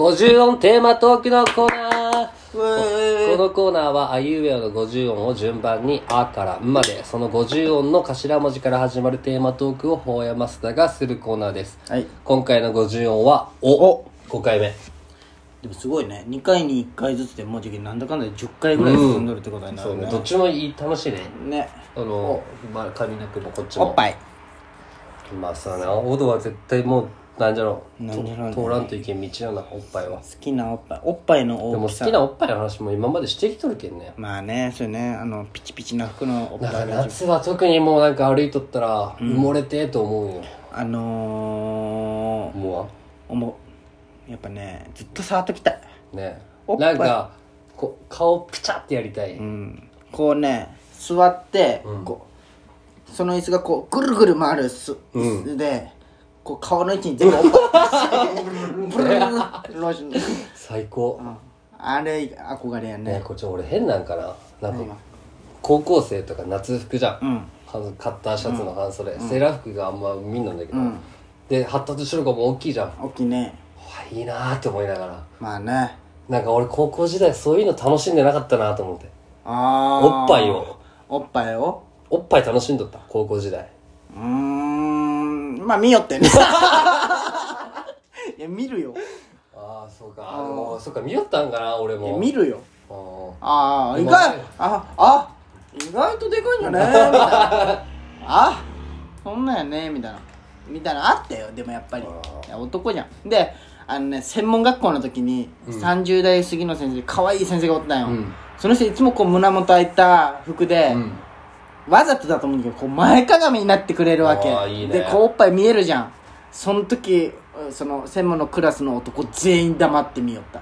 50音テーマトークのコーナー。このコーナーはあいうえおの50音を順番に「あ」から「ん」まで。その50音の頭文字から始まるテーマトークを法山須田がするコーナーです。はい。今回の50音は「お」お。5回目。でもすごいね。2回に1回ずつでもうじきなんだかんだで10回ぐらい進んどるってことになるね。そうね。どっちもいい楽しいね。ね。あのまあ上なくもこっちも。おっぱい。まあさな。オドは絶対もうなんじゃろう。なんじゃろうね。と通らんといけん道やなおっぱいは。好きなおっぱい。おっぱいのでも好大きさきなおっぱいの話も今までしてきとるけんね。まあねそれねあのピチピチな服のおっだかいが夏は特にもうなんか歩いとったら埋もれてえと思うんよ、あの思わん？ー、思う。やっぱねずっと触っときたい。ね。おっぱないんかこう顔ピチャってやりたい、うん。こうね座って、こうその椅子がこうぐるぐる回るす、でこう顔の位置に全部おっぱいブルルルルローション最高、あれ憧れやねねこっち俺変なんかななんか高校生とか夏服じゃん、うんカッターシャツの半袖、セーラー服があんま見んのんだけど、で発達してる子も大きいじゃん大きいねいいなーって思いながらまあねなんか俺高校時代そういうの楽しんでなかったなと思ってあーおっぱいをおっぱいをおっぱい楽しんどった高校時代うーんまあ見よってね。いや見るよ。ああそうか。あもうそっか見よったんかな俺いやも見るよ。あー。ああ意外。ああ意外とでかいんじゃね？みたいな。あそんなんやね。みたいな。みたいなあったよ。でもやっぱり。あいや男じゃん。であのね専門学校の時に30代過ぎの先生可愛い先生がおったんよ、うん。その人いつもこう胸元開いた服で、うんわざとだと思うんだけどこう前かがみになってくれるわけ。あーいいね。でこうおっぱい見えるじゃん。その時その専門のクラスの男全員黙って見よった。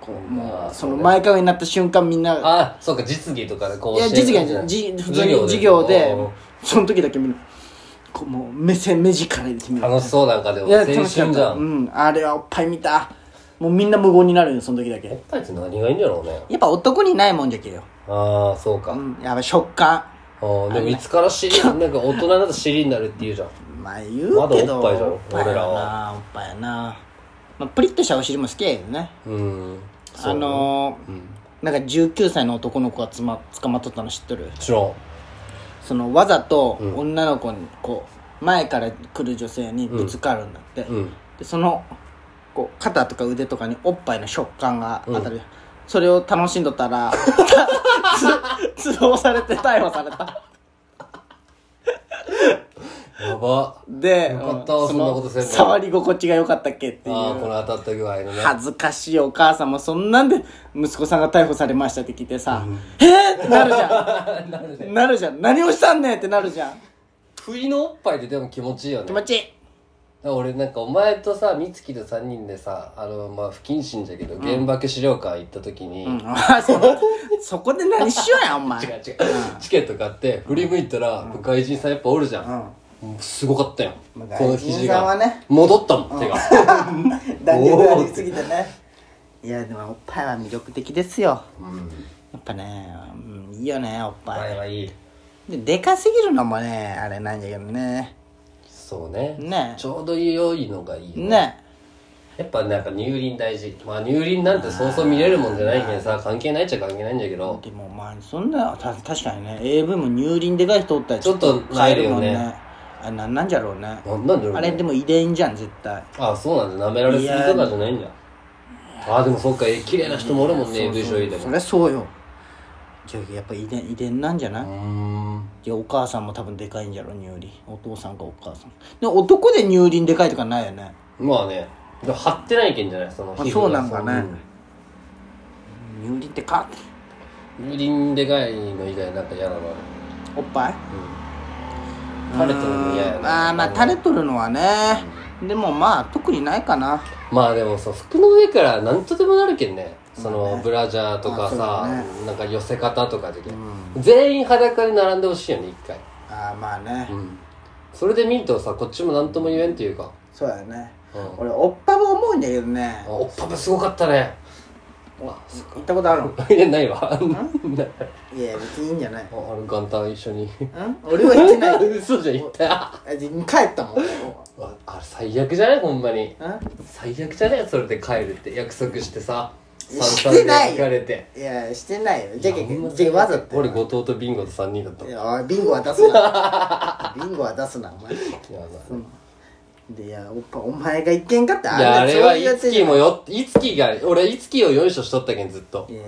こうもうその前かがみになった瞬間みんなあそうか実技とかでこういや実技はじ普通に授業で。その時だけ見る。こうもう目線目力で見る。楽しそうなんかでもいや青春楽しかっじゃた。うん。んあれはおっぱい見た。もうみんな無言になるよその時だおっけぱいって何がいいんだろうね。やっぱ男にないもんじゃけよ。ああそうか、うん。やっぱ食感あーでもいつから尻なんか大人になったら尻になるって言うじゃん。まあ言うけどまだおっぱいじゃん俺らなおっぱいやな。まあプリッとしたお尻も好きやけどね。うんあのーなんか19歳の男の子がつま捕まっとったの知っとる？もちろん。そのわざと女の子にこう前から来る女性にぶつかるんだって、うん。でそのこう肩とか腕とかにおっぱいの食感が当たる、それを楽しんどったら つ通報されて逮捕された。やば。でよかったうんそんなことせんの触り心地が良かったっけっていう。ああこの当たった具合のね。恥ずかしいお母さんもそんなんで息子さんが逮捕されましたって聞いてさ「えー!」ってなるじゃん。なるじゃん。何をしたんねんってなるじゃん。不意のおっぱいってでも気持ちいいよね。気持ちいい俺なんかお前とさ美月と3人でさあのまあ不謹慎だけど原爆資料館行った時に、うん。あそそこで何しようやお前。違う違う、チケット買って振り向いたら、外人さんやっぱおるじゃん、もうすごかったよ、まあこの肘が、ね。戻ったもん、手が。弾力がありすぎてね。いやでもおっぱいは魅力的ですよ。うん。やっぱね、うん、いいよねおっぱい。前はいい。ででかすぎるのもねあれなんだけどねそうね。ね。ちょうど良いのがいいよね。やっぱなんか乳輪大事。まあ乳輪なんてそうそう見れるもんじゃないけどさ関係ないっちゃ関係ないんだけど。でもまあそんなた確かにね AV も乳輪でかい人おったらちょっと変えるもんなえるよね。あれなんなんじゃろうね。なんなんだろうね。あれでも遺伝じゃん絶対。あそうなんだ。舐められすぎとかじゃないんだ。あでもそっかえ綺麗な人もおるもんね AV 女優でそも。りゃそうよじゃあやっぱ遺伝遺伝なんじゃない？いやお母さんも多分でかいんじゃろ乳輪お父さんかお母さん。でも男で乳輪でかいとかないよね？まあね。張ってないけんじゃない？そのあ皮膚が。そうなんかね。乳輪ってか？うん乳輪でかいの以外なんか嫌なのある？おっぱい？垂れてるの嫌やな。ああまあ垂れとるのはねでもまあ特にないかな。まあでもさ服の上から何とでもなるけんね。そのブラジャーとかあさ、そうなんか寄せ方とかでけん、全員裸に並んでほしいよね一回。ああまあね、うん。それで見るとさこっちも何とも言えんっていうか、そうだね。うん、俺おっぱも思うんだけどね。あおっぱめすごかったね。お行ったことあるの？いやないわ。い。や別にいいんじゃない。あの元旦一緒に。ん？俺は行ってない。嘘じゃん言った。あじゃ帰ったもんああれ最悪じゃない？ほんまに。ん最悪じゃね？それで帰るって。約束してさ。してない行かれて。いやしてないよ。じゃあほんまじゃあわざと俺後藤とビンゴと3人だったいやおいビンゴは出すな。ビンゴは出すなお前。いやまあでいやおっぱお前がいけんかっていやあれはいつつきもよいつきが俺いつきをよいしょしとったけんずっと。いやい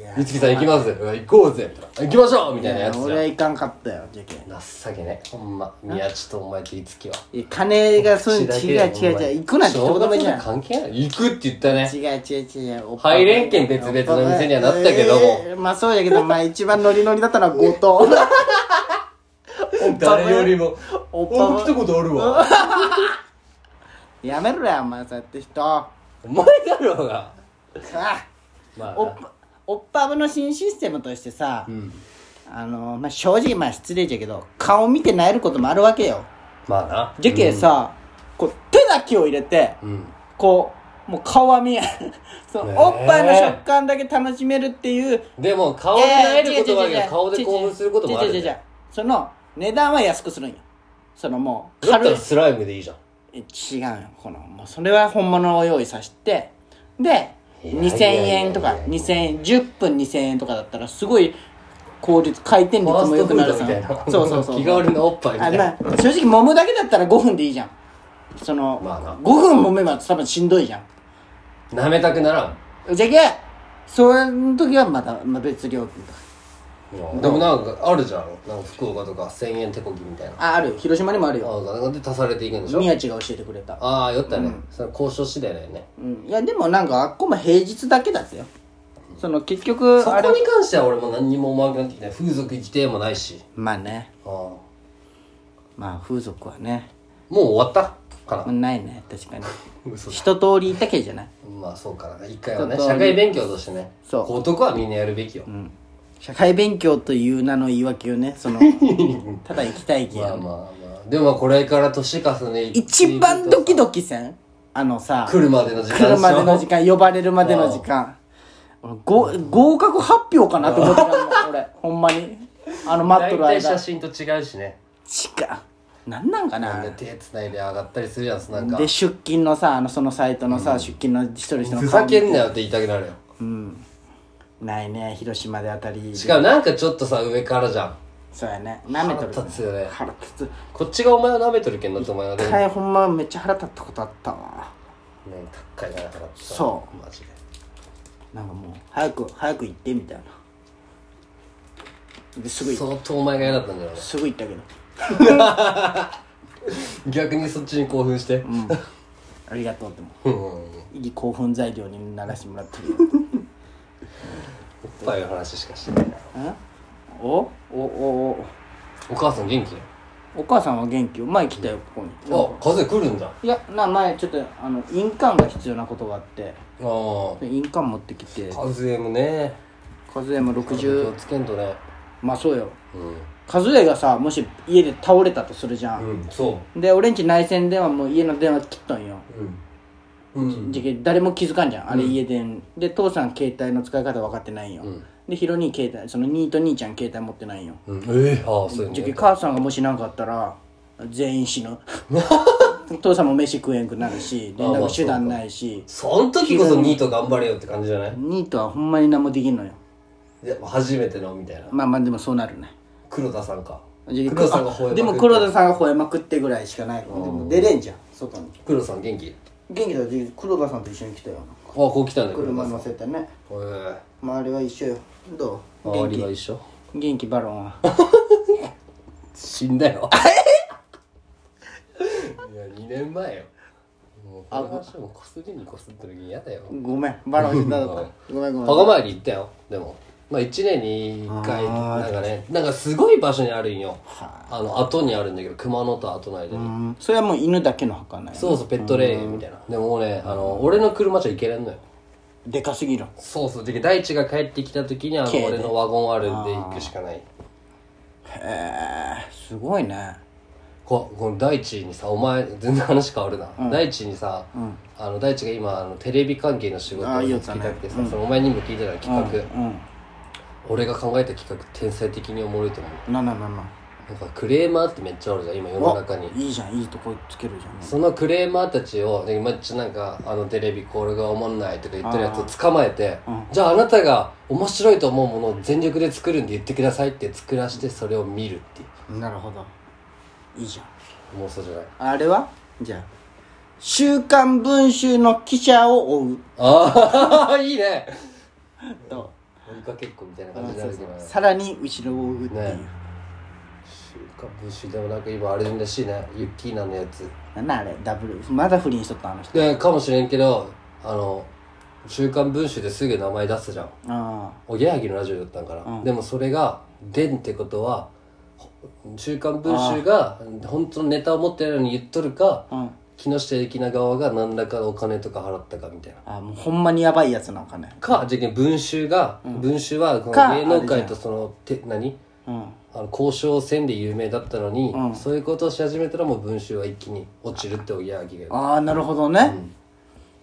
やいつきさん行きますうわ行こうぜ。行きましょうみたいなやつじゃん。俺は行かんかったよじゃけん情けねほんま宮地とお前といつきは。いや金がそういうの違う違う違う行くなって一言目じゃん。関係ない。行くって言ったね。違う違う違うおっぱ。入れんけん別々の店にはなったけども。えーまあそうやけどまあ一番ノリノリだったのは後藤誰よりも。おっぱお来たことあるわ。やめろよお前そうやって人。あお前だろうが。まあおっぱおっぱぶの新システムとしてさ、うん。あのまあ正直まあ失礼じゃけど顔見てなえることもあるわけよ。まあな。じゃけさ、こう手だけを入れてうん。こうもう顔は見え そのねえ。おっぱいの食感だけ楽しめるっていう。でも顔で会えることはあるやい顔で興奮することもあるね。違う違う違う違う。その値段は安くするんよ。そのもうだったらスライムでいいじゃん。え違うよ。このもうそれは本物を用意させて。でいや2000いやいやいや。円とか2000円10分2000円とかだったらすごい効率回転率も良くなるさ。そうそうそう気軽なおっぱいみたいな。あまあ正直揉むだけだったら5分でいいじゃん。その、まあな。5分揉めば多分しんどいじゃん。舐めたくならん。じゃけそういう時はまた、まあ、別料金とかでもなんかあるじゃん。なんか福岡とか1000円手こぎみたいな。ああるよ。広島にもあるよ。あなんで足されていくんでしょ？宮地が教えてくれた。ああ酔ったね、それ交渉次第だよね。うん。いやでもなんかあっこも平日だけだったよ。その結局そこに関しては俺も何にも思わなくなってきた風俗行きてえもないし。まあね。あまあ風俗はね。う終わったかな？ないね。確かに。嘘一通りいたけじゃない。まあそうかな。一回はね社会勉強としてね。そう。男はみんなやるべきよ、社会勉強という名の言い訳をねその ただ行きたいけや、まあまあまあ。でもこれから年重ね一番ドキドキせん？あのさ来るまでの時間。来るまでの時間呼ばれるまでの時間。俺 ご合格発表かなって思ってたの 俺ほんまに。あの待っとる間。写真と違うしね。違う。なんなんかな。手つないで上がったりするやつなんか。で出勤のさあのそのサイトのさ、出勤の一人一人のふざけんなよって言いたくなるよないね広島であたり。しかもなんかちょっとさ上からじゃん。そうやね。舐めとる腹立つよね。腹立つ。こっちがお前を舐めとるけんなってお前は一回ほんまめっちゃ腹立ったことあったわ。高いな腹立つそマジで。なんかもう早く早く行ってみたいな。ですぐ相当お前が嫌だったんだよね。すぐ行ったけど。逆にそっちに興奮して。ありがとうってもう。ん。いい興奮材料にならしてもらってるよおっぱいの話しかしてないな。んお？お？お？お？お母さん元気？お母さんは元気よ。前来たよここに。あ風来るんだ。あいやな前ちょっとあの印鑑が必要なことがあって。あ印鑑持ってきて。風邪もね。和江も気を60つけんとね。まあそうよ。う和江がさもし家で倒れたとするじゃん、んうんそう。で俺んち内線電話もう家の電話切っとんよ、うんうんじゃけ誰も気づかんじゃん。あれ家電、で父さん携帯の使い方分かってないんよ、ん。でヒロ兄携帯その兄と兄ちゃん携帯持ってないんよ、うん。ええああそういうじゃけね母さんがもし何かあったら全員死ぬ。父さんも飯食えんくなるし連絡手段ないし。そん時こそニート頑張れよって感じじゃない？兄とはほんまに何もできんのよ。いや初めてのみたいな。まあまあでもそうなるね。黒田さんか。じゃけ黒田さんが吠えまくって。でも黒田さんが吠えまくってぐらいしかない。でも出れんじゃん外に。黒田さん元気？元気だよ。黒田さんと一緒に来たよ。あこう来たん。車乗せてね。へ周りは一緒よ。どえう？元気？周りが一緒。元気バロンは。死んだよ。いや2年前よ。もう話もこすりにこすってる時嫌だよ。ごめん。バロン死んだだったごめんごめん。墓参り行ったよ。でもまあ1年に1回なんかねなんかすごい場所にあるんよ。あ。の後にあるんだけど熊野と後の間に。うん。それはもう犬だけの墓なんやそうそうペットレーンみたいな。でも俺あの俺の車じゃ行けれんのよ。でかすぎる。そうそう。で大地が帰ってきた時にあの俺のワゴンあるんで行くしかない。へえすごいね。ここの大地にさお前全然話変わるな、大地にさ、あの大地が今あのテレビ関係の仕事をつだね。たくてさ、そのお前にも聞いてた企画、うん俺が考えた企画天才的におもろいと思う。なんなんなんなんなんかクレーマーってめっちゃあるじゃん今世の中に。いいじゃんいいとこつけるじゃん。そのクレーマーたちをでめっちゃなんかあのテレビこれがおもんないとか言ってるやつを捕まえて、じゃああなたが面白いと思うものを全力で作るんで言ってくださいって作らしてそれを見るっていなるほど。いいじゃん。う妄想じゃない。あれは？じゃあ「週刊文春」の記者を追う。ああ いいね。と追いかけっこみたいな感じになるけど。ねさらに後ろを追うっていう、ね。週刊文春でもなんか今あれらしいねユッキーナのやつ。なんなんあれ？ダブル。まだ不倫しとったあの人。でかもしれんけどあの「週刊文春」ですぐ名前出すじゃん。あおぎやはぎのラジオだったんから、でもそれが「でん」ってことはほ週刊文春が本当のネタを持ってないのに言っとるかあうん木下ゆきな側が何らかお金とか払ったかみたいな。あもうほんまにやばいやつなんかねかじゃけん文春が、文春はこのか芸能界とそのて何？うん。あの交渉戦で有名だったのに、そういうことをし始めたらもう文春は一気に落ちるっておぎやはぎが言う。ああなるほどね、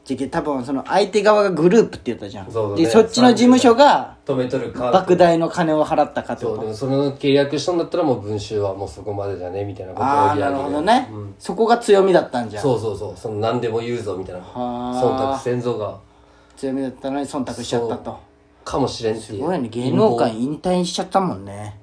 じゃけ多分その相手側がグループって言ったじゃん。そうだねでそっちの事務所が止めとるか。莫大の金を払ったかってことそう。でもその契約したんだったらもう文春はもうそこまでじゃねみたいなことをああなるほどね、そこが強みだったんじゃん。そうそうそう。その何でも言うぞみたいな。忖度先祖が。強みだったのに忖度しちゃったと。かもしれんっていう。すごいね。芸能界引退しちゃったもんね。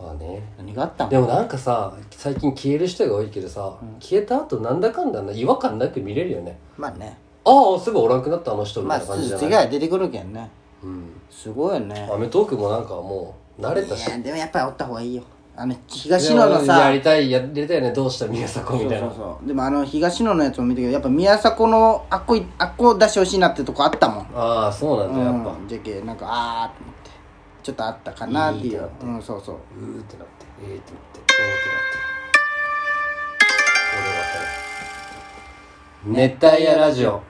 まあね。何があったの？でもなんかさ最近消える人が多いけどさ、消えた後なんだかんだな違和感なく見れるよね。まあねああすぐおらんくなったあの人みまあたいな感じじゃ次ない、が出てくるけんね。うん。すごいよね。アメトークもなんかもう慣れたし。いやでもやっぱりおった方がいいよ。あの東野のさやりたいやりたいよね。どうした宮迫みたいな。そうそうでもあの東野のやつも見てけどやっぱ宮迫のあっこいあっこ出してほしいなってとこあったもん。ああそうなんだやっぱ、うん。じゃけなんかあーって思って。ちょっとあったかなっていう。うんそうそう。うーってなって。えーってなって。うーってなって。俺は熱帯夜ラジオ